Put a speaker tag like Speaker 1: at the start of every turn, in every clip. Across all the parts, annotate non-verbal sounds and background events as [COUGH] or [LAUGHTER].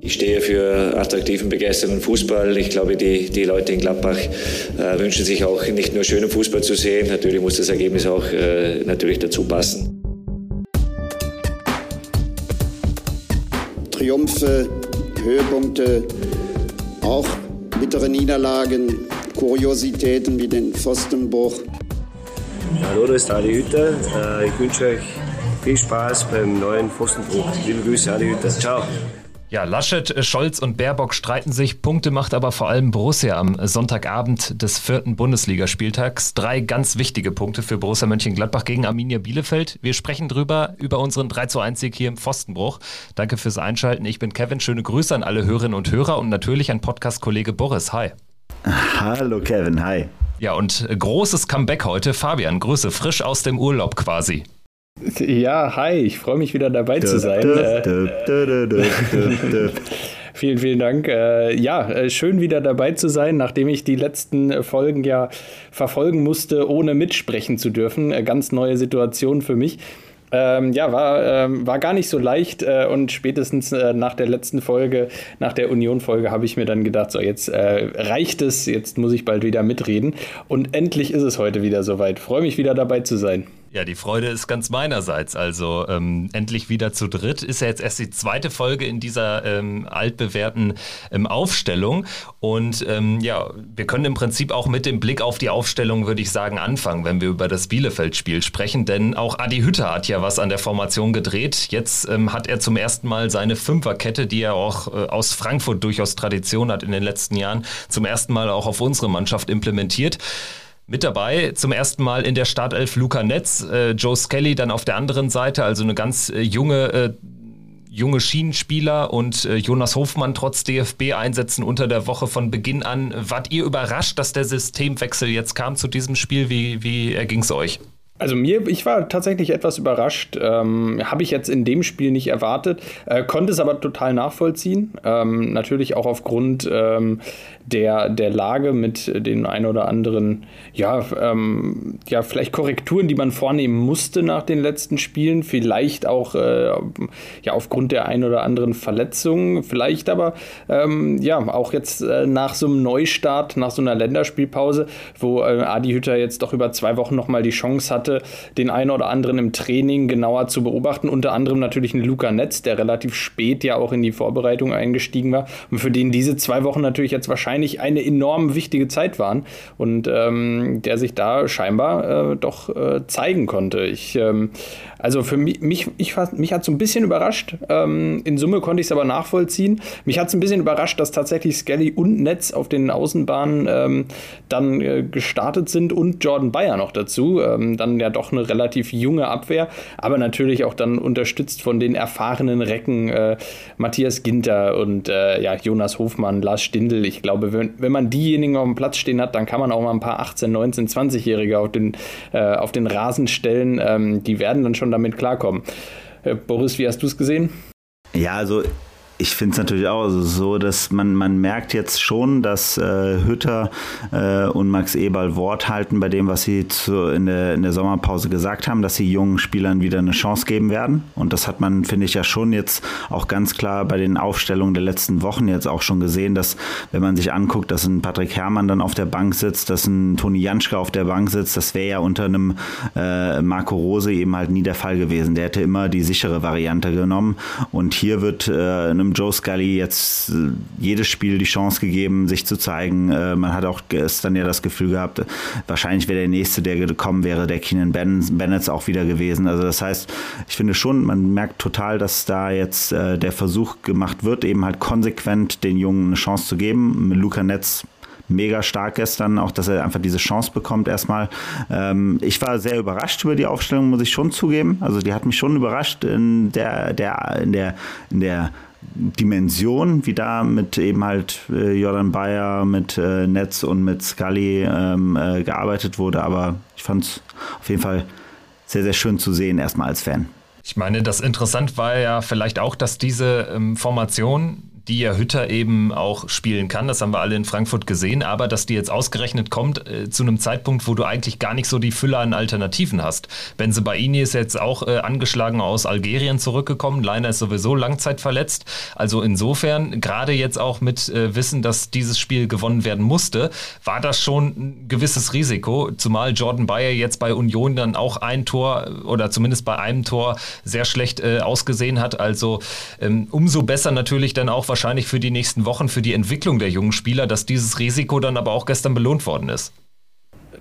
Speaker 1: Ich stehe für attraktiven, begeisternden Fußball. Ich glaube, die, die Leute in Gladbach äh, wünschen sich auch nicht nur schönen Fußball zu sehen. Natürlich muss das Ergebnis auch äh, natürlich dazu passen.
Speaker 2: Triumphe, Höhepunkte, auch bittere Niederlagen, Kuriositäten wie den Pfostenbruch.
Speaker 3: Hallo, das ist Adi Hütter. Äh, ich wünsche euch viel Spaß beim neuen Pfostenbruch. Liebe Grüße, Adi Hütter. Ciao.
Speaker 4: Ja, Laschet, Scholz und Baerbock streiten sich. Punkte macht aber vor allem Borussia am Sonntagabend des vierten Bundesligaspieltags. Drei ganz wichtige Punkte für Borussia Mönchengladbach gegen Arminia Bielefeld. Wir sprechen drüber über unseren 3 zu 1 Sieg hier im Pfostenbruch. Danke fürs Einschalten. Ich bin Kevin. Schöne Grüße an alle Hörerinnen und Hörer und natürlich an Podcast-Kollege Boris. Hi.
Speaker 5: Hallo Kevin, hi.
Speaker 4: Ja, und großes Comeback heute. Fabian, Grüße, frisch aus dem Urlaub quasi.
Speaker 6: Ja, hi, ich freue mich wieder dabei zu sein. vielen, vielen Dank. Äh, ja, äh, schön wieder dabei zu sein, nachdem ich die letzten Folgen ja verfolgen musste, ohne mitsprechen zu dürfen. Äh, ganz neue Situation für mich. Ähm, ja, war, ähm, war gar nicht so leicht äh, und spätestens äh, nach der letzten Folge, nach der Union-Folge, habe ich mir dann gedacht, so jetzt äh, reicht es, jetzt muss ich bald wieder mitreden. Und endlich ist es heute wieder soweit. Freue mich wieder dabei zu sein.
Speaker 4: Ja, die Freude ist ganz meinerseits. Also ähm, endlich wieder zu dritt. Ist ja jetzt erst die zweite Folge in dieser ähm, altbewährten ähm, Aufstellung. Und ähm, ja, wir können im Prinzip auch mit dem Blick auf die Aufstellung, würde ich sagen, anfangen, wenn wir über das Bielefeld-Spiel sprechen. Denn auch Adi Hütter hat ja was an der Formation gedreht. Jetzt ähm, hat er zum ersten Mal seine Fünferkette, die er auch äh, aus Frankfurt durchaus Tradition hat in den letzten Jahren, zum ersten Mal auch auf unsere Mannschaft implementiert. Mit dabei zum ersten Mal in der Startelf Luca Netz, äh, Joe Skelly dann auf der anderen Seite, also eine ganz äh, junge äh, junge Schienenspieler und äh, Jonas Hofmann trotz DFB-Einsätzen unter der Woche von Beginn an. Wart ihr überrascht, dass der Systemwechsel jetzt kam zu diesem Spiel? Wie, wie erging es euch?
Speaker 6: Also mir, ich war tatsächlich etwas überrascht. Ähm, Habe ich jetzt in dem Spiel nicht erwartet, äh, konnte es aber total nachvollziehen. Ähm, natürlich auch aufgrund ähm, der, der Lage mit den ein oder anderen, ja, ähm, ja, vielleicht Korrekturen, die man vornehmen musste nach den letzten Spielen. Vielleicht auch äh, ja, aufgrund der ein oder anderen Verletzungen. Vielleicht aber ähm, ja auch jetzt äh, nach so einem Neustart, nach so einer Länderspielpause, wo äh, Adi Hütter jetzt doch über zwei Wochen nochmal die Chance hatte, den einen oder anderen im Training genauer zu beobachten. Unter anderem natürlich ein Luca Netz, der relativ spät ja auch in die Vorbereitung eingestiegen war und für den diese zwei Wochen natürlich jetzt wahrscheinlich eine enorm wichtige Zeit waren und ähm, der sich da scheinbar äh, doch äh, zeigen konnte. Ich, ähm, also für mich, mich, ich, mich hat es ein bisschen überrascht. Ähm, in Summe konnte ich es aber nachvollziehen. Mich hat es ein bisschen überrascht, dass tatsächlich Skelly und Netz auf den Außenbahnen ähm, dann äh, gestartet sind und Jordan Bayer noch dazu. Ähm, dann ja doch eine relativ junge Abwehr, aber natürlich auch dann unterstützt von den erfahrenen Recken äh, Matthias Ginter und äh, ja, Jonas Hofmann, Lars Stindl. Ich glaube, wenn, wenn man diejenigen auf dem Platz stehen hat, dann kann man auch mal ein paar 18, 19, 20-Jährige auf, den, äh, auf den Rasen stellen. Ähm, die werden dann schon damit klarkommen. Äh, Boris, wie hast du es gesehen?
Speaker 5: Ja, also ich finde es natürlich auch so, dass man, man merkt jetzt schon, dass äh, Hütter äh, und Max Eberl Wort halten bei dem, was sie zu, in, der, in der Sommerpause gesagt haben, dass sie jungen Spielern wieder eine Chance geben werden. Und das hat man, finde ich, ja schon jetzt auch ganz klar bei den Aufstellungen der letzten Wochen jetzt auch schon gesehen, dass wenn man sich anguckt, dass ein Patrick Herrmann dann auf der Bank sitzt, dass ein Toni Janschke auf der Bank sitzt, das wäre ja unter einem äh, Marco Rose eben halt nie der Fall gewesen. Der hätte immer die sichere Variante genommen. Und hier wird äh, einem einem Joe Scully jetzt äh, jedes Spiel die Chance gegeben, sich zu zeigen. Äh, man hat auch gestern ja das Gefühl gehabt, wahrscheinlich wäre der nächste, der gekommen wäre, der Keenan Bennett auch wieder gewesen. Also das heißt, ich finde schon, man merkt total, dass da jetzt äh, der Versuch gemacht wird, eben halt konsequent den Jungen eine Chance zu geben. Luca Netz mega stark gestern, auch dass er einfach diese Chance bekommt erstmal. Ähm, ich war sehr überrascht über die Aufstellung, muss ich schon zugeben. Also die hat mich schon überrascht in der, der, in der, in der Dimension, wie da mit eben halt äh, Jordan Bayer, mit äh, Netz und mit Scully ähm, äh, gearbeitet wurde. Aber ich fand es auf jeden Fall sehr, sehr schön zu sehen, erstmal als Fan.
Speaker 4: Ich meine, das interessant war ja vielleicht auch, dass diese ähm, Formation die ja Hütter eben auch spielen kann. Das haben wir alle in Frankfurt gesehen, aber dass die jetzt ausgerechnet kommt äh, zu einem Zeitpunkt, wo du eigentlich gar nicht so die Fülle an Alternativen hast. Benze Baini ist jetzt auch äh, angeschlagen aus Algerien zurückgekommen. Leiner ist sowieso langzeitverletzt. Also insofern, gerade jetzt auch mit äh, Wissen, dass dieses Spiel gewonnen werden musste, war das schon ein gewisses Risiko. Zumal Jordan Bayer jetzt bei Union dann auch ein Tor oder zumindest bei einem Tor sehr schlecht äh, ausgesehen hat. Also ähm, umso besser natürlich dann auch wahrscheinlich für die nächsten Wochen, für die Entwicklung der jungen Spieler, dass dieses Risiko dann aber auch gestern belohnt worden ist.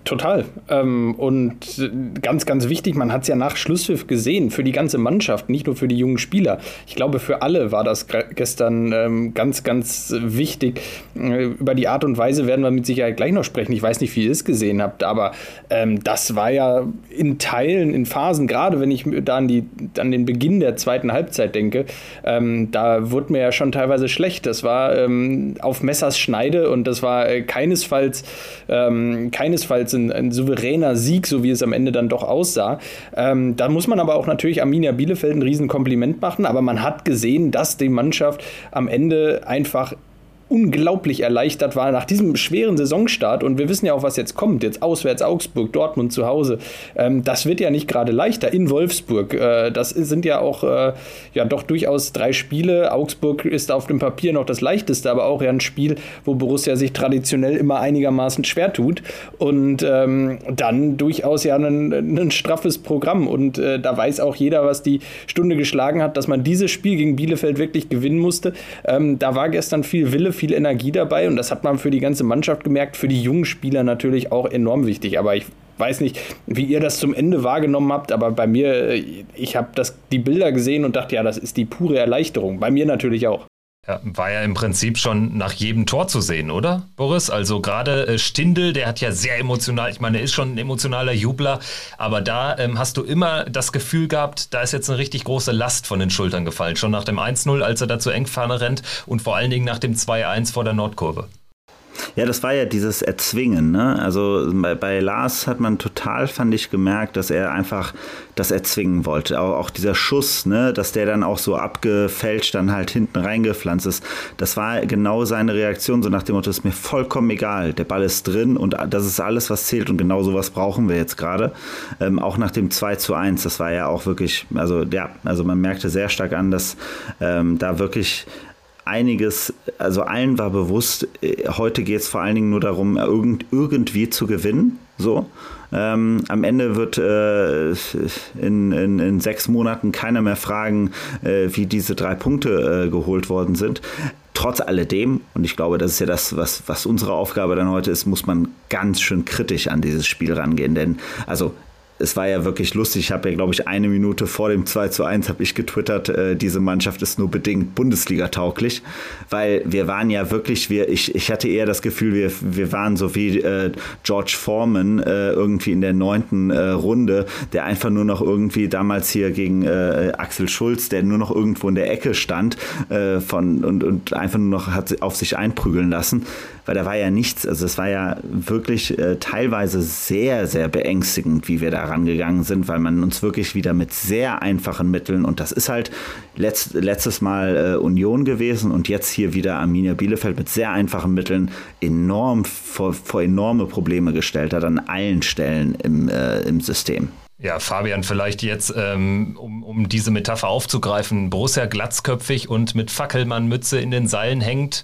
Speaker 6: Total. Ähm, und ganz, ganz wichtig, man hat es ja nach Schlusspfiff gesehen, für die ganze Mannschaft, nicht nur für die jungen Spieler. Ich glaube, für alle war das gestern ähm, ganz, ganz wichtig. Äh, über die Art und Weise werden wir mit Sicherheit gleich noch sprechen. Ich weiß nicht, wie ihr es gesehen habt, aber ähm, das war ja in Teilen, in Phasen, gerade wenn ich da an, die, an den Beginn der zweiten Halbzeit denke, ähm, da wurde mir ja schon teilweise schlecht. Das war ähm, auf Messers Schneide und das war äh, keinesfalls, ähm, keinesfalls ein, ein, souveräner Sieg, so wie es am Ende dann doch aussah. Ähm, da muss man aber auch natürlich Arminia Bielefeld ein Riesenkompliment machen, aber man hat gesehen, dass die Mannschaft am Ende einfach unglaublich erleichtert war nach diesem schweren Saisonstart. Und wir wissen ja auch, was jetzt kommt. Jetzt auswärts Augsburg, Dortmund zu Hause. Ähm, das wird ja nicht gerade leichter in Wolfsburg. Äh, das sind ja auch äh, ja doch durchaus drei Spiele. Augsburg ist auf dem Papier noch das leichteste, aber auch ja ein Spiel, wo Borussia sich traditionell immer einigermaßen schwer tut. Und ähm, dann durchaus ja ein, straffes Programm. Und äh, da weiß auch jeder, was die Stunde geschlagen hat, dass man dieses Spiel gegen Bielefeld wirklich gewinnen musste. Ähm, da war gestern viel Wille viel Energie dabei und das hat man für die ganze Mannschaft gemerkt, für die jungen Spieler natürlich auch enorm wichtig. Aber ich weiß nicht, wie ihr das zum Ende wahrgenommen habt, aber bei mir, ich habe die Bilder gesehen und dachte, ja, das ist die pure Erleichterung. Bei mir natürlich auch.
Speaker 4: Ja, war ja im Prinzip schon nach jedem Tor zu sehen, oder, Boris? Also gerade äh, Stindel, der hat ja sehr emotional, ich meine, er ist schon ein emotionaler Jubler, aber da ähm, hast du immer das Gefühl gehabt, da ist jetzt eine richtig große Last von den Schultern gefallen. Schon nach dem 1-0, als er da zur Engfahne rennt und vor allen Dingen nach dem 2-1 vor der Nordkurve.
Speaker 5: Ja, das war ja dieses Erzwingen. Ne? Also bei, bei, Lars hat man total, fand ich, gemerkt, dass er einfach das erzwingen wollte. Auch, auch, dieser Schuss, ne? dass der dann auch so abgefälscht dann halt hinten reingepflanzt ist. Das war genau seine Reaktion, so nach dem Motto, ist mir vollkommen egal. Der Ball ist drin und das ist alles, was zählt. Und genau sowas brauchen wir jetzt gerade. Ähm, auch nach dem 2 zu 1, das war ja auch wirklich, also ja, also man merkte sehr stark an, dass ähm, da wirklich einiges, also allen war bewusst, äh, heute geht es vor allen Dingen nur darum, irgend, irgendwie zu gewinnen. So. Ähm, am Ende wird äh, in, in, in, sechs Monaten keiner mehr fragen, äh, wie diese drei Punkte äh, geholt worden sind. Trotz alledem, und ich glaube, das ist ja das, was, was unsere Aufgabe dann heute ist, muss man ganz schön kritisch an dieses Spiel rangehen. Denn, also es war ja wirklich lustig. Ich habe ja, glaube ich, eine Minute vor dem 2 zu 1 habe ich getwittert, äh, diese Mannschaft ist nur bedingt Bundesliga-tauglich, weil wir waren ja wirklich, wir, ich, ich hatte eher das Gefühl, wir, wir waren so wie äh, George Foreman äh, irgendwie in der neunten äh, Runde, der einfach nur noch irgendwie damals hier gegen äh, Axel Schulz, der nur noch irgendwo in der Ecke stand äh, von, und, und einfach nur noch hat auf sich einprügeln lassen weil da war ja nichts, also es war ja wirklich äh, teilweise sehr, sehr beängstigend, wie wir da rangegangen sind, weil man uns wirklich wieder mit sehr einfachen Mitteln, und das ist halt letzt, letztes Mal äh, Union gewesen und jetzt hier wieder Arminia Bielefeld mit sehr einfachen Mitteln enorm vor, vor enorme Probleme gestellt hat an allen Stellen im, äh, im System.
Speaker 4: Ja, Fabian, vielleicht jetzt, ähm, um, um diese Metapher aufzugreifen, Borussia glatzköpfig und mit Fackelmannmütze in den Seilen hängt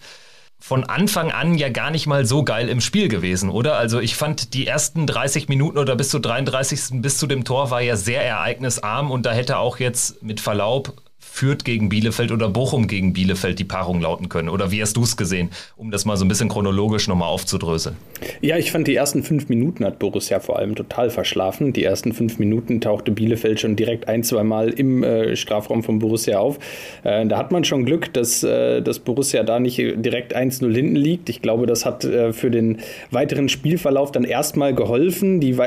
Speaker 4: von Anfang an ja gar nicht mal so geil im Spiel gewesen, oder? Also ich fand die ersten 30 Minuten oder bis zu 33. bis zu dem Tor war ja sehr ereignisarm und da hätte auch jetzt mit Verlaub Fürth gegen Bielefeld oder Bochum gegen Bielefeld die Paarung lauten können? Oder wie hast du es gesehen, um das mal so ein bisschen chronologisch nochmal aufzudröseln?
Speaker 6: Ja, ich fand die ersten fünf Minuten hat Borussia vor allem total verschlafen. Die ersten fünf Minuten tauchte Bielefeld schon direkt ein, zwei Mal im äh, Strafraum von Borussia auf. Äh, da hat man schon Glück, dass, äh, dass Borussia da nicht direkt 1-0 hinten liegt. Ich glaube, das hat äh, für den weiteren Spielverlauf dann erstmal geholfen. Die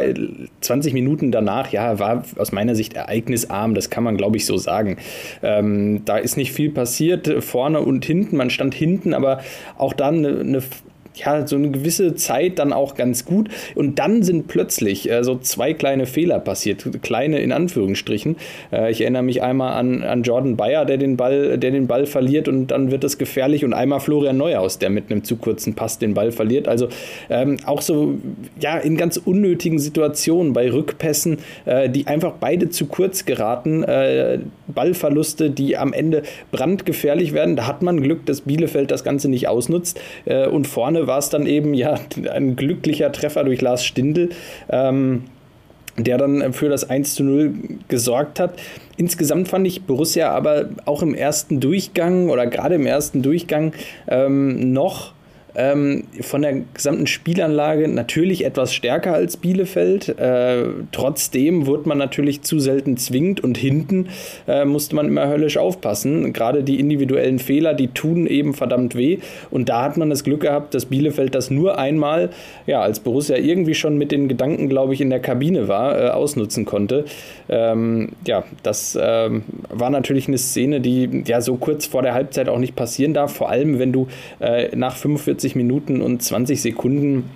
Speaker 6: 20 Minuten danach, ja, war aus meiner Sicht ereignisarm. Das kann man, glaube ich, so sagen. Äh, ähm, da ist nicht viel passiert, vorne und hinten. Man stand hinten, aber auch dann eine, eine ja, so eine gewisse Zeit dann auch ganz gut. Und dann sind plötzlich äh, so zwei kleine Fehler passiert. Kleine in Anführungsstrichen. Äh, ich erinnere mich einmal an, an Jordan Bayer, der den, Ball, der den Ball verliert und dann wird es gefährlich. Und einmal Florian Neuhaus, der mit einem zu kurzen Pass den Ball verliert. Also ähm, auch so, ja, in ganz unnötigen Situationen bei Rückpässen, äh, die einfach beide zu kurz geraten. Äh, Ballverluste, die am Ende brandgefährlich werden. Da hat man Glück, dass Bielefeld das Ganze nicht ausnutzt. Äh, und vorne war es dann eben ja ein glücklicher Treffer durch Lars Stindl. Ähm, der dann für das 1 zu 0 gesorgt hat. Insgesamt fand ich Borussia aber auch im ersten Durchgang oder gerade im ersten Durchgang ähm, noch ähm, von der gesamten Spielanlage natürlich etwas stärker als Bielefeld. Äh, trotzdem wurde man natürlich zu selten zwingend und hinten äh, musste man immer höllisch aufpassen. Gerade die individuellen Fehler, die tun eben verdammt weh. Und da hat man das Glück gehabt, dass Bielefeld das nur einmal, ja, als Borussia irgendwie schon mit den Gedanken, glaube ich, in der Kabine war, äh, ausnutzen konnte. Ähm, ja, das ähm, war natürlich eine Szene, die ja so kurz vor der Halbzeit auch nicht passieren darf. Vor allem, wenn du äh, nach 45 45 Minuten und 20 Sekunden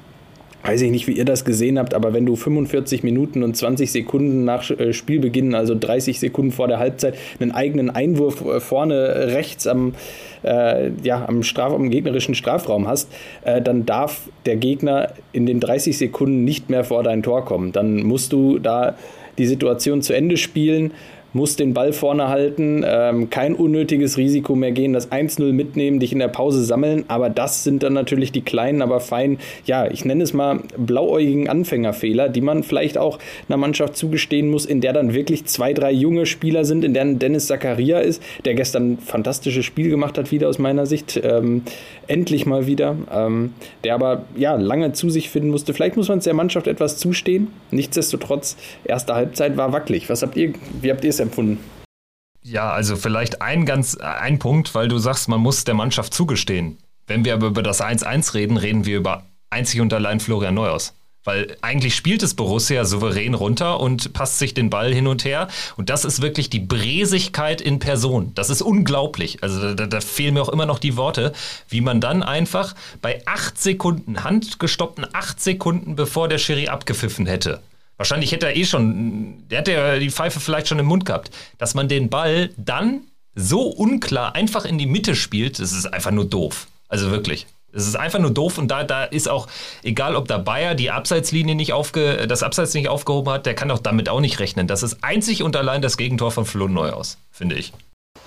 Speaker 6: weiß ich nicht, wie ihr das gesehen habt, aber wenn du 45 Minuten und 20 Sekunden nach äh, Spielbeginn, also 30 Sekunden vor der Halbzeit, einen eigenen Einwurf äh, vorne rechts am, äh, ja, am, Straf, am gegnerischen Strafraum hast, äh, dann darf der Gegner in den 30 Sekunden nicht mehr vor dein Tor kommen. Dann musst du da die Situation zu Ende spielen muss den Ball vorne halten, ähm, kein unnötiges Risiko mehr gehen, das 1-0 mitnehmen, dich in der Pause sammeln. Aber das sind dann natürlich die kleinen, aber feinen, ja, ich nenne es mal blauäugigen Anfängerfehler, die man vielleicht auch einer Mannschaft zugestehen muss, in der dann wirklich zwei, drei junge Spieler sind, in der Dennis Zakaria ist, der gestern ein fantastisches Spiel gemacht hat, wieder aus meiner Sicht. Ähm, endlich mal wieder. Ähm, der aber ja lange zu sich finden musste. Vielleicht muss man es der Mannschaft etwas zustehen. Nichtsdestotrotz, erste Halbzeit war wackelig. Was habt ihr, wie habt ihr es empfunden?
Speaker 4: Ja, also vielleicht ein ganz ein Punkt, weil du sagst, man muss der Mannschaft zugestehen. Wenn wir aber über das 1-1 reden, reden wir über einzig und allein Florian Neuhaus. Weil eigentlich spielt es Borussia souverän runter und passt sich den Ball hin und her. Und das ist wirklich die Bresigkeit in Person. Das ist unglaublich. Also da, da fehlen mir auch immer noch die Worte, wie man dann einfach bei acht Sekunden, handgestoppten acht Sekunden, bevor der Schiri abgepfiffen hätte, Wahrscheinlich hätte er eh schon, der hätte ja die Pfeife vielleicht schon im Mund gehabt, dass man den Ball dann so unklar einfach in die Mitte spielt, das ist einfach nur doof. Also wirklich. Es ist einfach nur doof und da, da ist auch, egal ob der Bayer die Abseitslinie nicht aufge, das Abseits nicht aufgehoben hat, der kann doch damit auch nicht rechnen. Das ist einzig und allein das Gegentor von Flo Neuhaus, finde ich.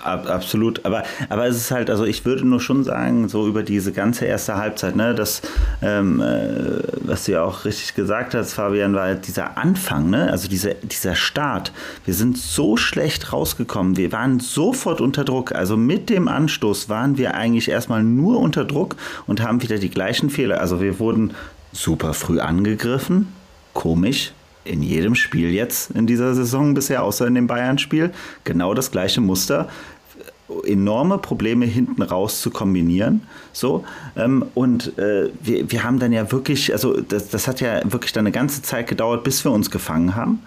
Speaker 5: Ab, absolut, aber, aber es ist halt, also ich würde nur schon sagen, so über diese ganze erste Halbzeit, ne, das, ähm, äh, was du ja auch richtig gesagt hast, Fabian, war halt dieser Anfang, ne, also diese, dieser Start. Wir sind so schlecht rausgekommen, wir waren sofort unter Druck, also mit dem Anstoß waren wir eigentlich erstmal nur unter Druck und haben wieder die gleichen Fehler. Also wir wurden super früh angegriffen, komisch, in jedem Spiel jetzt in dieser Saison bisher, außer in dem Bayern-Spiel, genau das gleiche Muster. Enorme Probleme hinten raus zu kombinieren. So, ähm, und äh, wir, wir haben dann ja wirklich, also das, das hat ja wirklich dann eine ganze Zeit gedauert, bis wir uns gefangen haben.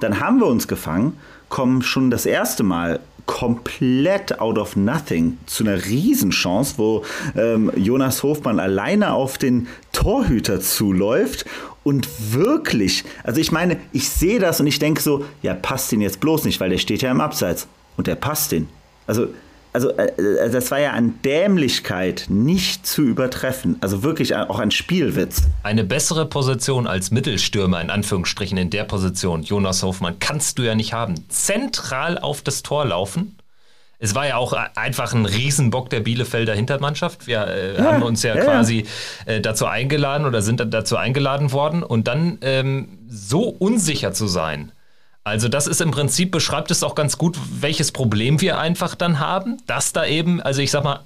Speaker 5: Dann haben wir uns gefangen, kommen schon das erste Mal komplett out of nothing zu einer Riesenchance, wo ähm, Jonas Hofmann alleine auf den Torhüter zuläuft und wirklich, also ich meine, ich sehe das und ich denke so, ja, passt den jetzt bloß nicht, weil der steht ja im Abseits und der passt den. Also also äh, äh, das war ja an Dämlichkeit nicht zu übertreffen. Also wirklich auch ein Spielwitz.
Speaker 4: Eine bessere Position als Mittelstürmer, in Anführungsstrichen, in der Position, Jonas Hofmann, kannst du ja nicht haben. Zentral auf das Tor laufen. Es war ja auch einfach ein Riesenbock der Bielefelder Hintermannschaft. Wir äh, ja, haben uns ja, ja quasi äh, dazu eingeladen oder sind dazu eingeladen worden. Und dann ähm, so unsicher zu sein, also das ist im Prinzip, beschreibt es auch ganz gut, welches Problem wir einfach dann haben, dass da eben, also ich sag mal,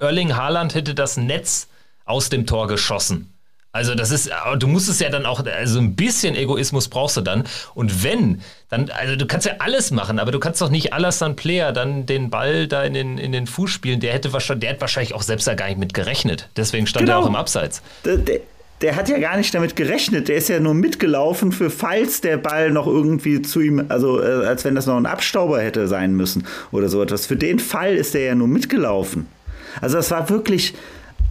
Speaker 4: Erling Haaland hätte das Netz aus dem Tor geschossen. Also das ist, du musst es ja dann auch, also ein bisschen Egoismus brauchst du dann. Und wenn, dann, also du kannst ja alles machen, aber du kannst doch nicht Alassane Player dann den Ball da in den, in den Fuß spielen. Der hätte wahrscheinlich, der hat wahrscheinlich auch selbst da gar nicht mit gerechnet. Deswegen stand genau. er auch im Abseits.
Speaker 5: Der, der, der hat ja gar nicht damit gerechnet. Der ist ja nur mitgelaufen für falls der Ball noch irgendwie zu ihm, also äh, als wenn das noch ein Abstauber hätte sein müssen oder so etwas. Für den Fall ist der ja nur mitgelaufen. Also das war wirklich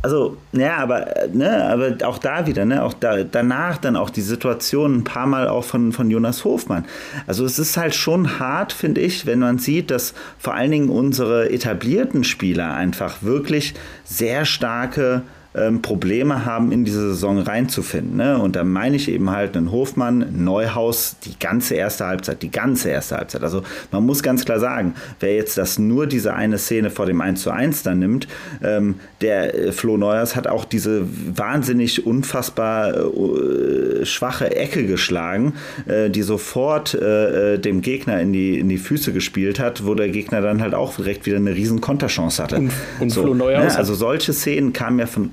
Speaker 5: also, ja, aber, ne, aber auch da wieder, ne, auch da, danach dann auch die Situation ein paar Mal auch von, von Jonas Hofmann. Also es ist halt schon hart, finde ich, wenn man sieht, dass vor allen Dingen unsere etablierten Spieler einfach wirklich sehr starke ähm, Probleme haben, in diese Saison reinzufinden. Ne? Und da meine ich eben halt einen Hofmann, Neuhaus, die ganze erste Halbzeit, die ganze erste Halbzeit. Also man muss ganz klar sagen, wer jetzt das nur diese eine Szene vor dem 1 zu 1 dann nimmt, ähm, der äh, Flo Neuhaus hat auch diese wahnsinnig unfassbar äh, schwache Ecke geschlagen, äh, die sofort äh, äh, dem Gegner in die, in die Füße gespielt hat, wo der Gegner dann halt auch direkt wieder eine riesen Konterchance hatte. Und, und so, Flo Neuhaus ne? Also solche Szenen kamen ja von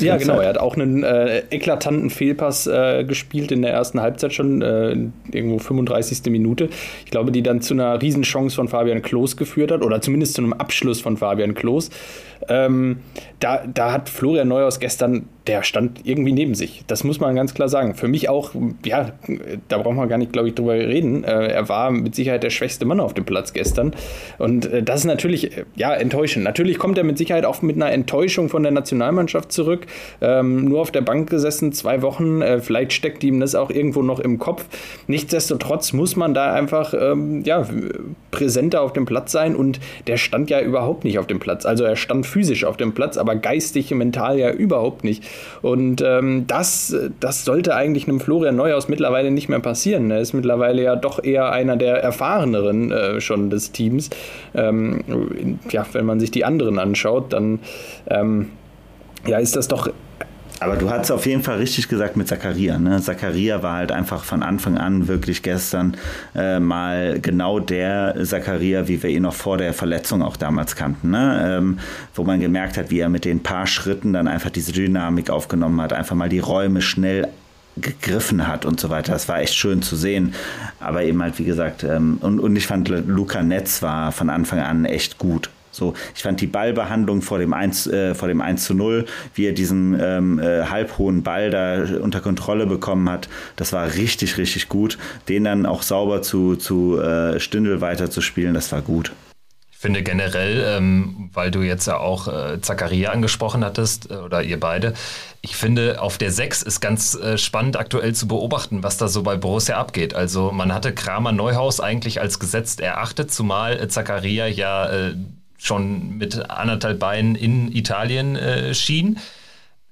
Speaker 6: ja, genau. Er hat auch einen äh, eklatanten Fehlpass äh, gespielt in der ersten Halbzeit schon, äh, irgendwo 35. Minute. Ich glaube, die dann zu einer Riesenchance von Fabian Klos geführt hat oder zumindest zu einem Abschluss von Fabian Klos. Ähm, da, da hat Florian Neuhaus gestern, der stand irgendwie neben sich. Das muss man ganz klar sagen. Für mich auch, ja, da braucht man gar nicht, glaube ich, drüber reden. Äh, er war mit Sicherheit der schwächste Mann auf dem Platz gestern. Und äh, das ist natürlich, ja, enttäuschend. Natürlich kommt er mit Sicherheit auch mit einer Enttäuschung von der Nationalmannschaft zurück. Ähm, nur auf der Bank gesessen, zwei Wochen. Äh, vielleicht steckt ihm das auch irgendwo noch im Kopf. Nichtsdestotrotz muss man da einfach, ähm, ja, präsenter auf dem Platz sein. Und der stand ja überhaupt nicht auf dem Platz. Also er stand physisch auf dem Platz, aber geistig, mental ja überhaupt nicht. Und ähm, das, das sollte eigentlich einem Florian Neuhaus mittlerweile nicht mehr passieren. Er ist mittlerweile ja doch eher einer der erfahreneren äh, schon des Teams. Ähm, ja, wenn man sich die anderen anschaut, dann ähm, ja, ist das doch
Speaker 5: aber du hast auf jeden Fall richtig gesagt mit Zakaria. Ne? Zakaria war halt einfach von Anfang an wirklich gestern äh, mal genau der Zakaria, wie wir ihn noch vor der Verletzung auch damals kannten. Ne? Ähm, wo man gemerkt hat, wie er mit den paar Schritten dann einfach diese Dynamik aufgenommen hat, einfach mal die Räume schnell gegriffen hat und so weiter. Das war echt schön zu sehen. Aber eben halt, wie gesagt, ähm, und, und ich fand, Luca Netz war von Anfang an echt gut. So, ich fand die Ballbehandlung vor dem 1, äh, vor dem 1 zu 0, wie er diesen ähm, äh, halbhohen Ball da unter Kontrolle bekommen hat, das war richtig, richtig gut. Den dann auch sauber zu, zu äh, Stindel weiterzuspielen, das war gut.
Speaker 4: Ich finde generell, ähm, weil du jetzt ja auch äh, Zakaria angesprochen hattest, äh, oder ihr beide, ich finde, auf der 6 ist ganz äh, spannend aktuell zu beobachten, was da so bei Borussia abgeht. Also man hatte Kramer Neuhaus eigentlich als gesetzt erachtet, zumal äh, Zakaria ja äh, schon mit anderthalb Beinen in Italien äh, schien.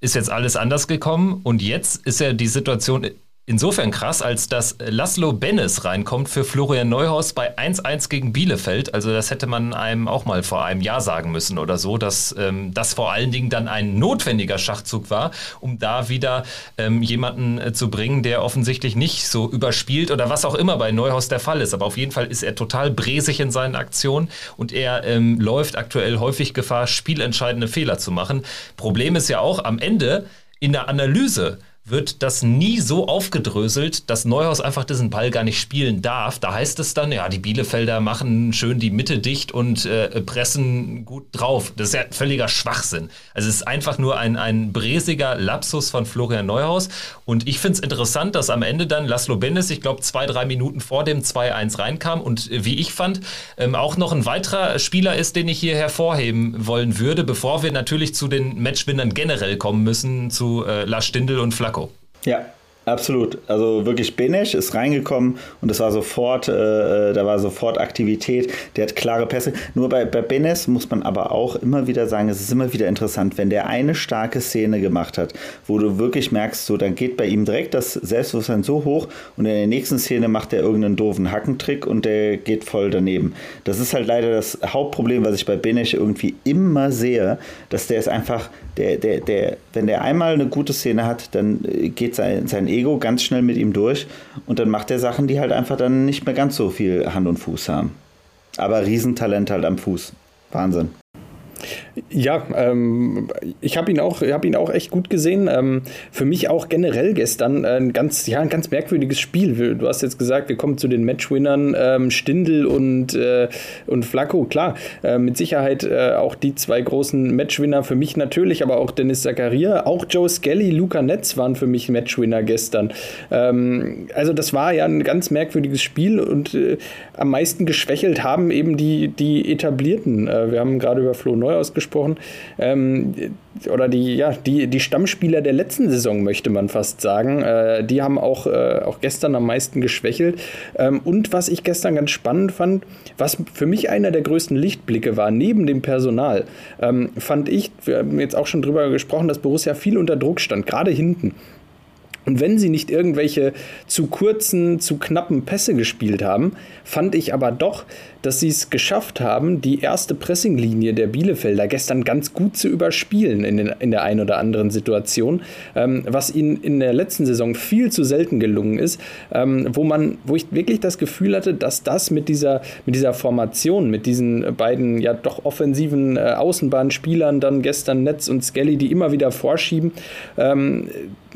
Speaker 4: Ist jetzt alles anders gekommen und jetzt ist ja die Situation insofern krass, als dass Laszlo Bennes reinkommt für Florian Neuhaus bei 1-1 gegen Bielefeld. Also das hätte man einem auch mal vor einem Jahr sagen müssen oder so, dass ähm, das vor allen Dingen dann ein notwendiger Schachzug war, um da wieder ähm, jemanden äh, zu bringen, der offensichtlich nicht so überspielt oder was auch immer bei Neuhaus der Fall ist. Aber auf jeden Fall ist er total bresig in seinen Aktionen und er ähm, läuft aktuell häufig Gefahr, spielentscheidende Fehler zu machen. Problem ist ja auch am Ende in der Analyse wird das nie so aufgedröselt, dass Neuhaus einfach diesen Ball gar nicht spielen darf. Da heißt es dann, ja, die Bielefelder machen schön die Mitte dicht und äh, pressen gut drauf. Das ist ja völliger Schwachsinn. Also es ist einfach nur ein, ein bräsiger Lapsus von Florian Neuhaus. Und ich finde es interessant, dass am Ende dann Laszlo Bennis, ich glaube, zwei, drei Minuten vor dem 2-1 reinkam und äh, wie ich fand, ähm, auch noch ein weiterer Spieler ist, den ich hier hervorheben wollen würde, bevor wir natürlich zu den Matchwinnern generell kommen müssen, zu äh, Lars Stindl und Flacco.
Speaker 5: Ja, Absolut. Also wirklich Benesch ist reingekommen und es war sofort, äh, äh, da war sofort Aktivität. Der hat klare Pässe. Nur bei, bei Benes muss man aber auch immer wieder sagen, es ist immer wieder interessant, wenn der eine starke Szene gemacht hat, wo du wirklich merkst, so dann geht bei ihm direkt das Selbstbewusstsein so hoch und in der nächsten Szene macht er irgendeinen doofen Hackentrick und der geht voll daneben. Das ist halt leider das Hauptproblem, was ich bei Benesch irgendwie immer sehe, dass der ist einfach, der, der, der, wenn der einmal eine gute Szene hat, dann äh, geht sein, sein Ego ganz schnell mit ihm durch und dann macht er Sachen, die halt einfach dann nicht mehr ganz so viel Hand und Fuß haben. Aber Riesentalent halt am Fuß. Wahnsinn.
Speaker 6: Ja, ähm, ich habe ihn, auch, hab ihn auch echt gut gesehen. Ähm, für mich auch generell gestern ein ganz, ja, ein ganz merkwürdiges Spiel. Du hast jetzt gesagt, wir kommen zu den Matchwinnern ähm, Stindl und, äh, und Flacco. Klar, äh, mit Sicherheit äh, auch die zwei großen Matchwinner für mich natürlich, aber auch Dennis Zakaria, auch Joe Skelly, Luca Netz waren für mich Matchwinner gestern. Ähm, also das war ja ein ganz merkwürdiges Spiel und äh, am meisten geschwächelt haben eben die, die etablierten. Äh, wir haben gerade über Flo Neuhaus gesprochen angesprochen, ähm, oder die, ja, die, die Stammspieler der letzten Saison, möchte man fast sagen, äh, die haben auch, äh, auch gestern am meisten geschwächelt. Ähm, und was ich gestern ganz spannend fand, was für mich einer der größten Lichtblicke war, neben dem Personal, ähm, fand ich, wir haben jetzt auch schon drüber gesprochen, dass Borussia viel unter Druck stand, gerade hinten. Und wenn sie nicht irgendwelche zu kurzen, zu knappen Pässe gespielt haben, fand ich aber doch, dass sie es geschafft haben, die erste Pressinglinie der Bielefelder gestern ganz gut zu überspielen in, den, in der einen oder anderen Situation, ähm, was ihnen in der letzten Saison viel zu selten gelungen ist, ähm, wo man, wo ich wirklich das Gefühl hatte, dass das mit dieser, mit dieser Formation, mit diesen beiden ja doch offensiven äh, Außenbahnspielern, dann gestern Netz und Skelly, die immer wieder vorschieben, ähm,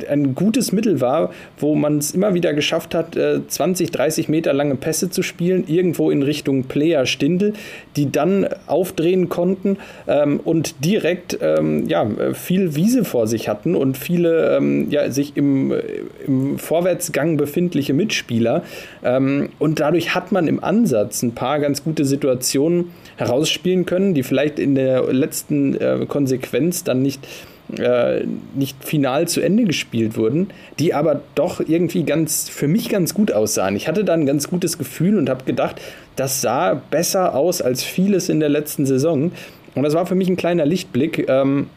Speaker 6: ein gutes Mittel war, wo man es immer wieder geschafft hat, 20, äh, 30 Meter lange Pässe zu spielen, irgendwo in Richtung Player Stindel, die dann aufdrehen konnten ähm, und direkt ähm, ja, viel Wiese vor sich hatten und viele ähm, ja, sich im, im Vorwärtsgang befindliche Mitspieler. Ähm, und dadurch hat man im Ansatz ein paar ganz gute Situationen herausspielen können, die vielleicht in der letzten äh, Konsequenz dann nicht äh, nicht final zu Ende gespielt wurden, die aber doch irgendwie ganz für mich ganz gut aussahen. Ich hatte da ein ganz gutes Gefühl und habe gedacht, das sah besser aus als vieles in der letzten Saison. Und das war für mich ein kleiner Lichtblick. Ähm,